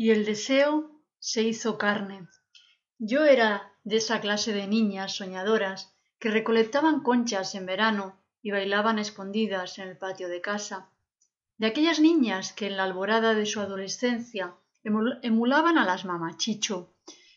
y el deseo se hizo carne. Yo era de esa clase de niñas soñadoras que recolectaban conchas en verano y bailaban escondidas en el patio de casa, de aquellas niñas que en la alborada de su adolescencia emulaban a las mamachicho,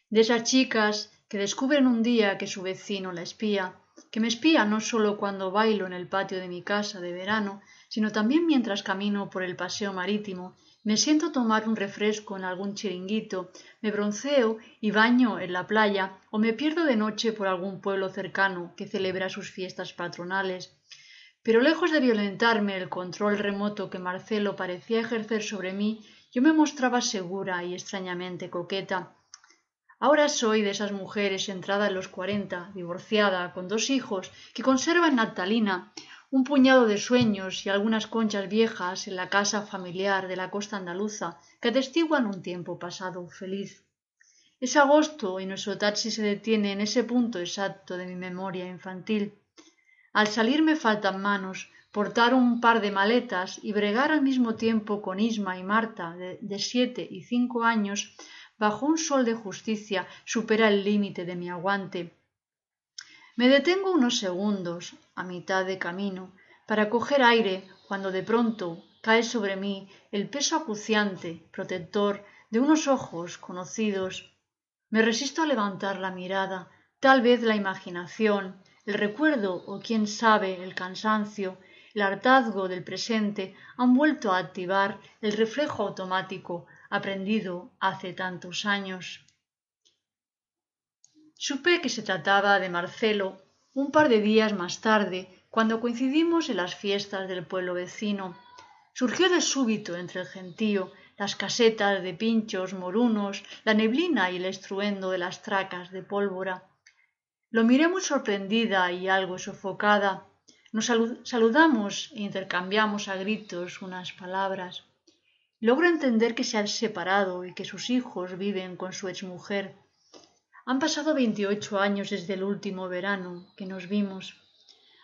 de esas chicas que descubren un día que su vecino la espía, que me espía no solo cuando bailo en el patio de mi casa de verano, sino también mientras camino por el paseo marítimo me siento tomar un refresco en algún chiringuito, me bronceo y baño en la playa o me pierdo de noche por algún pueblo cercano que celebra sus fiestas patronales. Pero lejos de violentarme el control remoto que Marcelo parecía ejercer sobre mí, yo me mostraba segura y extrañamente coqueta. Ahora soy de esas mujeres entrada en los cuarenta, divorciada, con dos hijos, que conservan Natalina, un puñado de sueños y algunas conchas viejas en la casa familiar de la costa andaluza que atestiguan un tiempo pasado feliz. Es agosto y nuestro taxi se detiene en ese punto exacto de mi memoria infantil. Al salir me faltan manos, portar un par de maletas y bregar al mismo tiempo con Isma y Marta, de siete y cinco años, bajo un sol de justicia, supera el límite de mi aguante. Me detengo unos segundos a mitad de camino para coger aire cuando de pronto cae sobre mí el peso acuciante protector de unos ojos conocidos. Me resisto a levantar la mirada tal vez la imaginación el recuerdo o quién sabe el cansancio el hartazgo del presente han vuelto a activar el reflejo automático aprendido hace tantos años Supe que se trataba de Marcelo un par de días más tarde, cuando coincidimos en las fiestas del pueblo vecino. Surgió de súbito entre el gentío, las casetas de pinchos morunos, la neblina y el estruendo de las tracas de pólvora. Lo miré muy sorprendida y algo sofocada. Nos saludamos e intercambiamos a gritos unas palabras. Logro entender que se han separado y que sus hijos viven con su exmujer. Han pasado veintiocho años desde el último verano que nos vimos.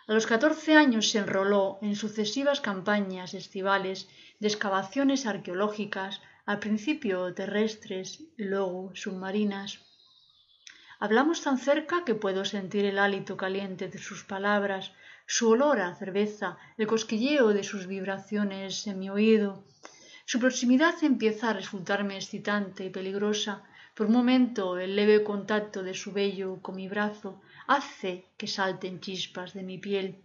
A los catorce años se enroló en sucesivas campañas estivales de excavaciones arqueológicas, al principio terrestres y luego submarinas. Hablamos tan cerca que puedo sentir el hálito caliente de sus palabras, su olor a cerveza, el cosquilleo de sus vibraciones en mi oído. Su proximidad empieza a resultarme excitante y peligrosa, por un momento el leve contacto de su vello con mi brazo hace que salten chispas de mi piel.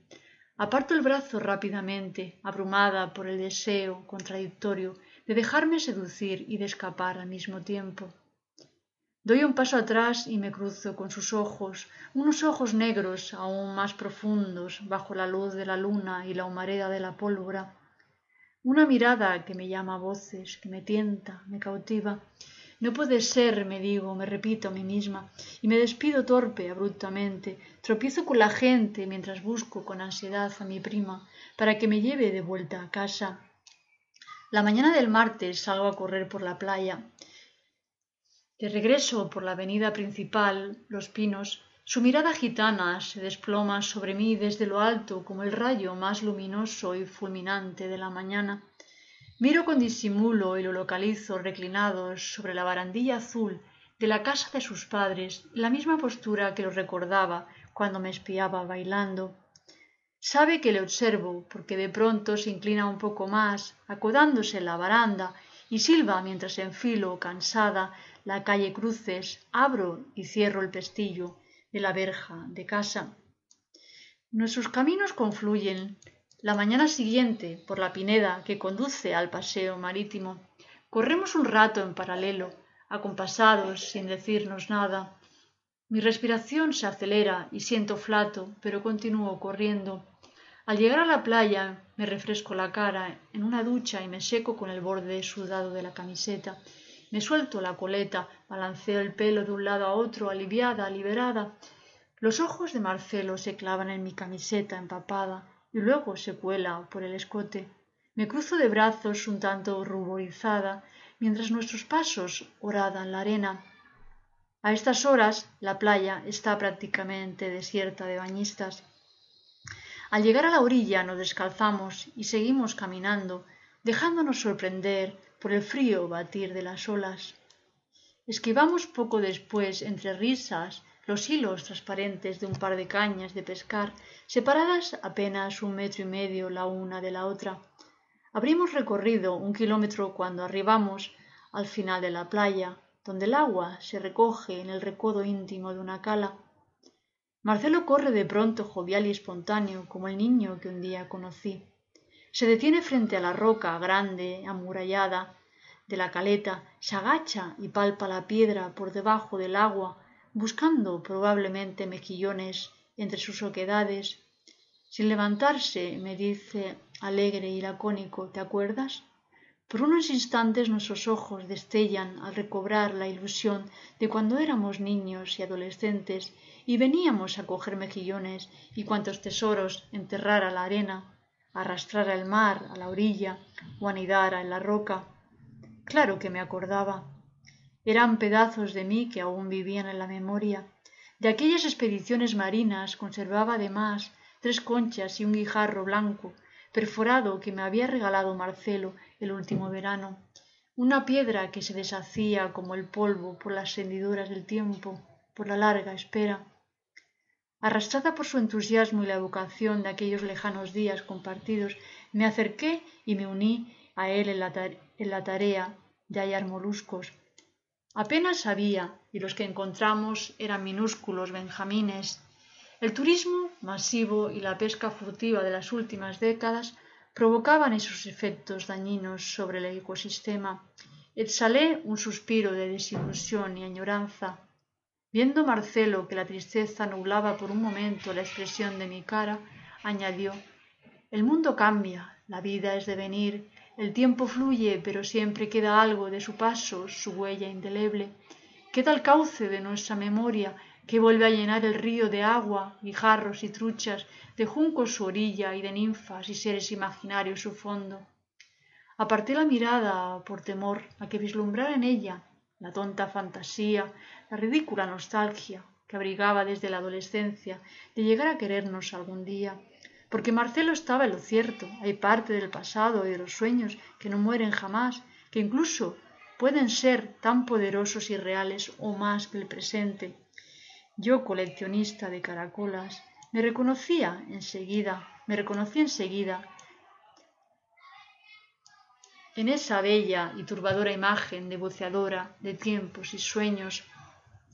Aparto el brazo rápidamente, abrumada por el deseo contradictorio de dejarme seducir y de escapar al mismo tiempo. Doy un paso atrás y me cruzo con sus ojos, unos ojos negros aún más profundos bajo la luz de la luna y la humareda de la pólvora. Una mirada que me llama a voces, que me tienta, me cautiva no puede ser, me digo, me repito a mí misma, y me despido torpe, abruptamente, tropiezo con la gente mientras busco con ansiedad a mi prima para que me lleve de vuelta a casa. La mañana del martes salgo a correr por la playa. De regreso por la avenida principal, Los Pinos, su mirada gitana se desploma sobre mí desde lo alto como el rayo más luminoso y fulminante de la mañana. Miro con disimulo y lo localizo reclinado sobre la barandilla azul de la casa de sus padres, la misma postura que lo recordaba cuando me espiaba bailando. Sabe que le observo, porque de pronto se inclina un poco más, acodándose en la baranda, y silba mientras enfilo, cansada, la calle Cruces, abro y cierro el pestillo de la verja de casa. Nuestros caminos confluyen la mañana siguiente, por la pineda que conduce al paseo marítimo, corremos un rato en paralelo, acompasados, sin decirnos nada. Mi respiración se acelera y siento flato, pero continúo corriendo. Al llegar a la playa me refresco la cara en una ducha y me seco con el borde sudado de la camiseta. Me suelto la coleta, balanceo el pelo de un lado a otro, aliviada, liberada. Los ojos de Marcelo se clavan en mi camiseta empapada y luego se cuela por el escote. Me cruzo de brazos un tanto ruborizada mientras nuestros pasos horadan la arena. A estas horas la playa está prácticamente desierta de bañistas. Al llegar a la orilla nos descalzamos y seguimos caminando, dejándonos sorprender por el frío batir de las olas. Esquivamos poco después, entre risas, los hilos transparentes de un par de cañas de pescar, separadas apenas un metro y medio la una de la otra. Habríamos recorrido un kilómetro cuando arribamos al final de la playa, donde el agua se recoge en el recodo íntimo de una cala. Marcelo corre de pronto jovial y espontáneo como el niño que un día conocí. Se detiene frente a la roca grande, amurallada, de la caleta, se agacha y palpa la piedra por debajo del agua buscando probablemente mejillones entre sus oquedades. Sin levantarse, me dice alegre y lacónico, ¿te acuerdas? Por unos instantes nuestros ojos destellan al recobrar la ilusión de cuando éramos niños y adolescentes y veníamos a coger mejillones y cuantos tesoros enterrar a la arena, arrastrar al mar a la orilla o anidar en la roca. Claro que me acordaba. Eran pedazos de mí que aún vivían en la memoria. De aquellas expediciones marinas conservaba además tres conchas y un guijarro blanco perforado que me había regalado Marcelo el último verano, una piedra que se deshacía como el polvo por las hendiduras del tiempo, por la larga espera. Arrastrada por su entusiasmo y la evocación de aquellos lejanos días compartidos, me acerqué y me uní a él en la tarea de hallar moluscos Apenas había, y los que encontramos eran minúsculos benjamines. El turismo masivo y la pesca furtiva de las últimas décadas provocaban esos efectos dañinos sobre el ecosistema. Exhalé un suspiro de desilusión y añoranza. Viendo Marcelo que la tristeza nublaba por un momento la expresión de mi cara, añadió El mundo cambia, la vida es devenir, el tiempo fluye, pero siempre queda algo de su paso, su huella indeleble. Queda el cauce de nuestra memoria que vuelve a llenar el río de agua, guijarros y truchas, de juncos su orilla y de ninfas y seres imaginarios su fondo. Aparté la mirada por temor a que vislumbrara en ella la tonta fantasía, la ridícula nostalgia que abrigaba desde la adolescencia de llegar a querernos algún día porque Marcelo estaba en lo cierto. Hay parte del pasado y de los sueños que no mueren jamás, que incluso pueden ser tan poderosos y reales o más que el presente. Yo, coleccionista de caracolas, me reconocía enseguida, me reconocí enseguida en esa bella y turbadora imagen de buceadora de tiempos y sueños.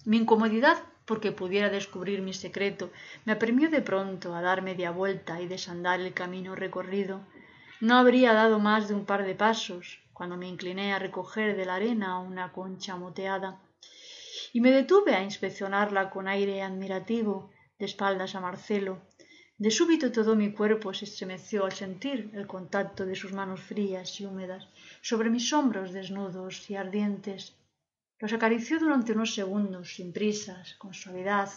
Mi incomodidad porque pudiera descubrir mi secreto, me apremió de pronto a dar media vuelta y desandar el camino recorrido. No habría dado más de un par de pasos cuando me incliné a recoger de la arena una concha moteada y me detuve a inspeccionarla con aire admirativo de espaldas a Marcelo. De súbito todo mi cuerpo se estremeció al sentir el contacto de sus manos frías y húmedas sobre mis hombros desnudos y ardientes. Los acarició durante unos segundos, sin prisas, con suavidad.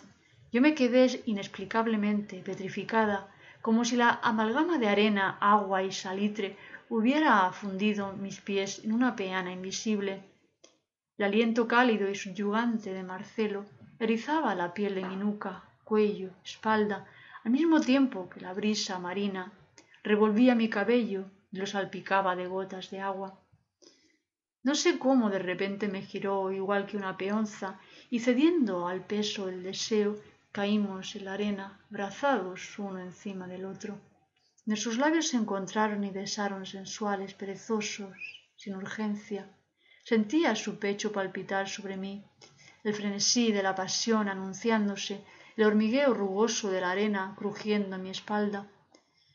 Yo me quedé inexplicablemente petrificada, como si la amalgama de arena, agua y salitre hubiera fundido mis pies en una peana invisible. El aliento cálido y subyugante de Marcelo erizaba la piel de mi nuca, cuello, espalda, al mismo tiempo que la brisa marina revolvía mi cabello y lo salpicaba de gotas de agua. No sé cómo de repente me giró igual que una peonza y cediendo al peso del deseo caímos en la arena, brazados uno encima del otro. Nuestros labios se encontraron y besaron sensuales, perezosos, sin urgencia. Sentía su pecho palpitar sobre mí, el frenesí de la pasión anunciándose, el hormigueo rugoso de la arena crujiendo en mi espalda.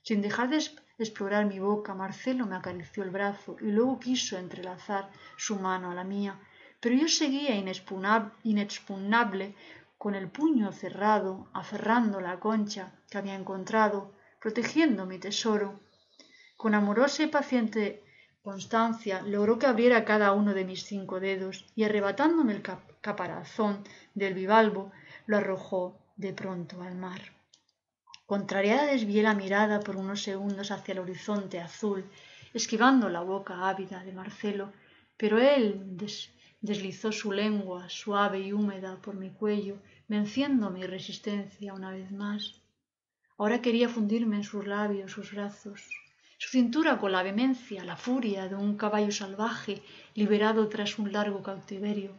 Sin dejar de explorar mi boca, Marcelo me acarició el brazo y luego quiso entrelazar su mano a la mía, pero yo seguía inexpugnable con el puño cerrado, aferrando la concha que había encontrado, protegiendo mi tesoro. Con amorosa y paciente constancia logró que abriera cada uno de mis cinco dedos y arrebatándome el caparazón del bivalvo, lo arrojó de pronto al mar. Contrariada desvié la mirada por unos segundos hacia el horizonte azul, esquivando la boca ávida de Marcelo, pero él deslizó su lengua suave y húmeda por mi cuello, venciendo mi resistencia una vez más. Ahora quería fundirme en sus labios, sus brazos. su cintura con la vehemencia, la furia de un caballo salvaje liberado tras un largo cautiverio.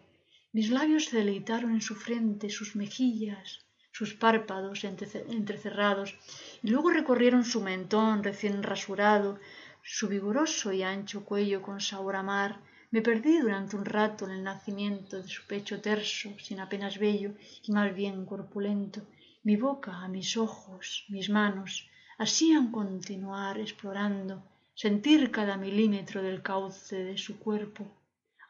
Mis labios se deleitaron en su frente, sus mejillas, sus párpados entrecerrados, y luego recorrieron su mentón recién rasurado, su vigoroso y ancho cuello con sabor a. Me perdí durante un rato en el nacimiento de su pecho terso, sin apenas vello y más bien corpulento, mi boca mis ojos, mis manos, hacían continuar explorando, sentir cada milímetro del cauce de su cuerpo,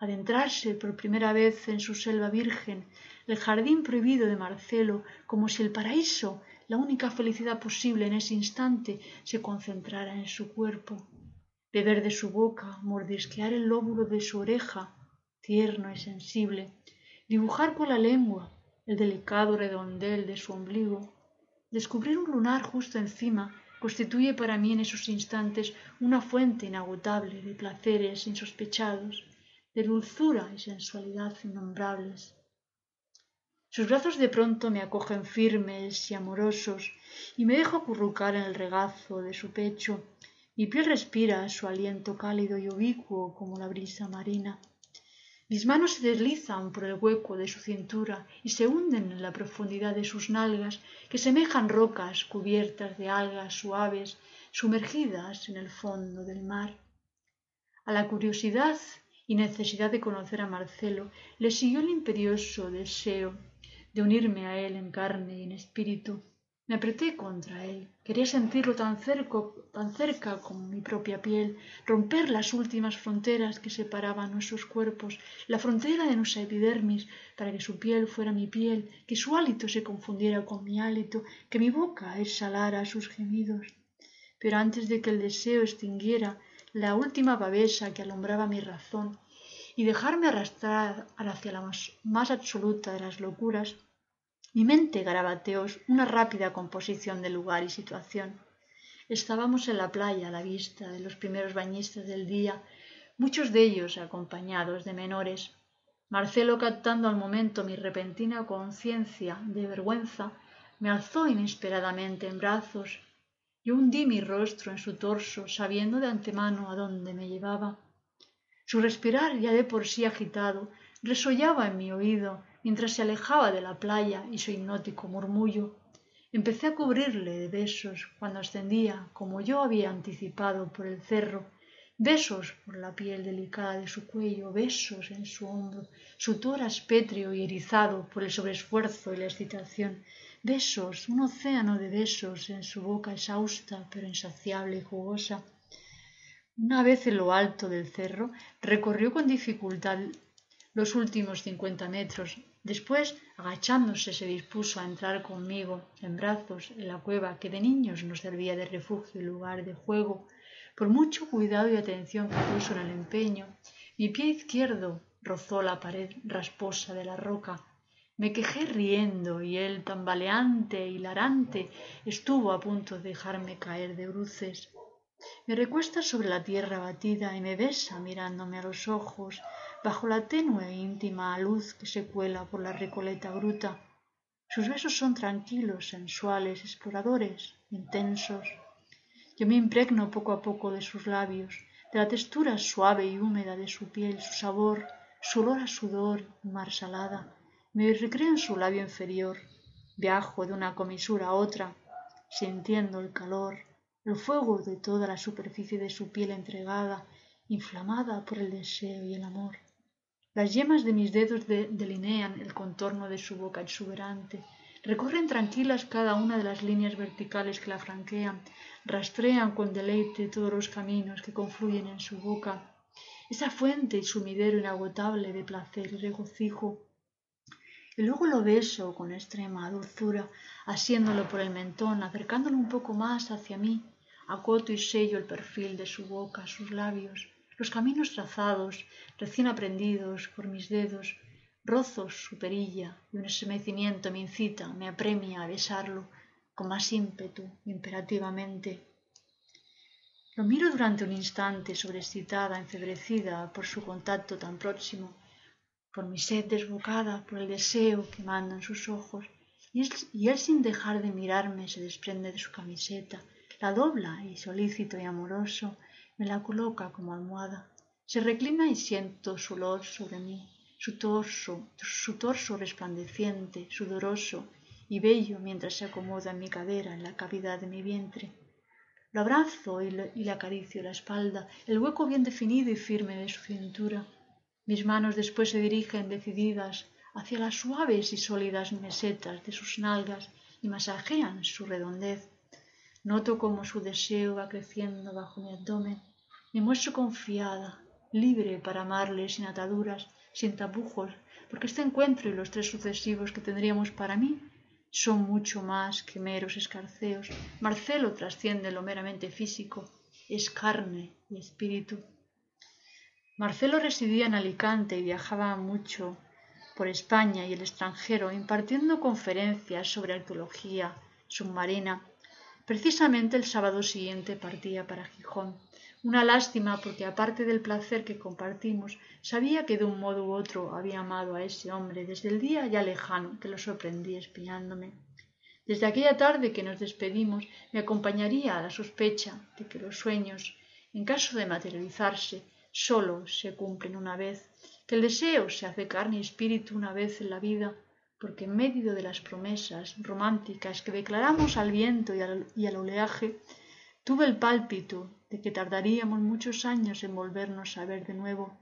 adentrarse por primera vez en su selva virgen, el jardín prohibido de Marcelo, como si el paraíso, la única felicidad posible en ese instante, se concentrara en su cuerpo. Beber de su boca, mordisquear el lóbulo de su oreja, tierno y sensible, dibujar con la lengua el delicado redondel de su ombligo. Descubrir un lunar justo encima constituye para mí en esos instantes una fuente inagotable de placeres insospechados de dulzura y sensualidad innombrables. Sus brazos de pronto me acogen firmes y amorosos y me dejo acurrucar en el regazo de su pecho. Mi piel respira su aliento cálido y ubicuo como la brisa marina. Mis manos se deslizan por el hueco de su cintura y se hunden en la profundidad de sus nalgas, que semejan rocas cubiertas de algas suaves, sumergidas en el fondo del mar. A la curiosidad y necesidad de conocer a Marcelo, le siguió el imperioso deseo de unirme a él en carne y en espíritu. Me apreté contra él, quería sentirlo tan cerca, tan cerca como mi propia piel, romper las últimas fronteras que separaban nuestros cuerpos, la frontera de nuestra epidermis, para que su piel fuera mi piel, que su hálito se confundiera con mi hálito, que mi boca exhalara sus gemidos. Pero antes de que el deseo extinguiera la última babesa que alumbraba mi razón y dejarme arrastrar hacia la más, absoluta de las locuras, mi mente garabateó una rápida composición de lugar y situación. Estábamos en la playa a la vista de los primeros bañistas del día, muchos de ellos acompañados de menores. Marcelo, captando al momento mi repentina conciencia de vergüenza, me alzó inesperadamente en brazos yo hundí mi rostro en su torso, sabiendo de antemano a dónde me llevaba. Su respirar, ya de por sí agitado, resollaba en mi oído mientras se alejaba de la playa y su hipnótico murmullo. Empecé a cubrirle de besos cuando ascendía, como yo había anticipado, por el cerro, besos por la piel delicada de su cuello, besos en su hombro, su tórax pétreo y erizado por el sobreesfuerzo y la excitación, besos, un océano de besos en su boca exhausta pero insaciable y jugosa. Una vez en lo alto del cerro, recorrió con dificultad los últimos cincuenta metros. Después, agachándose, se dispuso a entrar conmigo en brazos en la cueva que de niños nos servía de refugio y lugar de juego. Por mucho cuidado y atención que puso en el empeño, mi pie izquierdo rozó la pared rasposa de la roca me quejé riendo y él, tambaleante hilarante, estuvo a punto de dejarme caer de bruces. Me recuesta sobre la tierra batida y me besa mirándome a los ojos bajo la tenue e íntima luz que se cuela por la recoleta gruta. Sus besos son tranquilos, sensuales, exploradores, intensos. Yo me impregno poco a poco de sus labios, de la textura suave y húmeda de su piel, su sabor, su olor a sudor y mar salada me recreo en su labio inferior, viajo de una comisura a otra, sintiendo el calor, el fuego de toda la superficie de su piel entregada, inflamada por el deseo y el amor. Las yemas de mis dedos delinean el contorno de su boca exuberante, recorren tranquilas cada una de las líneas verticales que la franquean, rastrean con deleite todos los caminos que confluyen en su boca, esa fuente y sumidero inagotable de placer y regocijo. Y luego lo beso con extrema dulzura, asiéndolo por el mentón, acercándolo un poco más hacia mí, acoto y sello el perfil de su boca, sus labios, los caminos trazados, recién aprendidos por mis dedos, rozos su perilla y un estremecimiento me incita, me apremia a besarlo con más ímpetu, imperativamente. Lo miro durante un instante, sobreexcitada, enfebrecida por su contacto tan próximo, por mi sed desbocada, por el deseo que mandan sus ojos, y él, sin dejar de mirarme se desprende de su camiseta, la dobla y solícito y amoroso me la coloca como almohada. Se reclina y siento su olor sobre mí, su torso, su torso resplandeciente, sudoroso y bello mientras se acomoda en mi cadera, en la cavidad de mi vientre. Lo abrazo y le, acaricio la espalda, el hueco bien definido y firme de su cintura. Mis manos después se dirigen decididas hacia las suaves y sólidas mesetas de sus nalgas y masajean su redondez. Noto cómo su deseo va creciendo bajo mi abdomen. Me muestro confiada, libre para amarle sin ataduras, sin tapujos, porque este encuentro y los tres sucesivos que tendríamos para mí son mucho más que meros escarceos. Marcelo trasciende lo meramente físico, es carne y espíritu. Marcelo residía en Alicante y viajaba mucho por España y el extranjero impartiendo conferencias sobre arqueología submarina. Precisamente el sábado siguiente partía para Gijón. Una lástima porque aparte del placer que compartimos, sabía que de un modo u otro había amado a ese hombre desde el día ya lejano que lo sorprendí espiándome. Desde aquella tarde que nos despedimos me acompañaría a la sospecha de que los sueños, en caso de materializarse, sólo se cumplen una vez, que el deseo se hace carne y espíritu una vez en la vida, porque en medio de las promesas románticas que declaramos al viento y al, y al oleaje, tuve el pálpito de que tardaríamos muchos años en volvernos a ver de nuevo,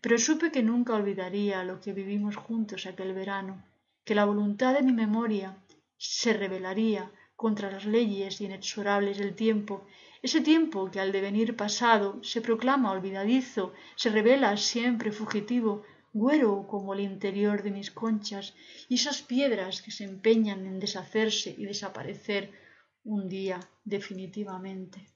pero supe que nunca olvidaría lo que vivimos juntos aquel verano, que la voluntad de mi memoria se rebelaría contra las leyes inexorables del tiempo, ese tiempo que al devenir pasado se proclama olvidadizo, se revela siempre fugitivo, güero como el interior de mis conchas, y esas piedras que se empeñan en deshacerse y desaparecer un día definitivamente.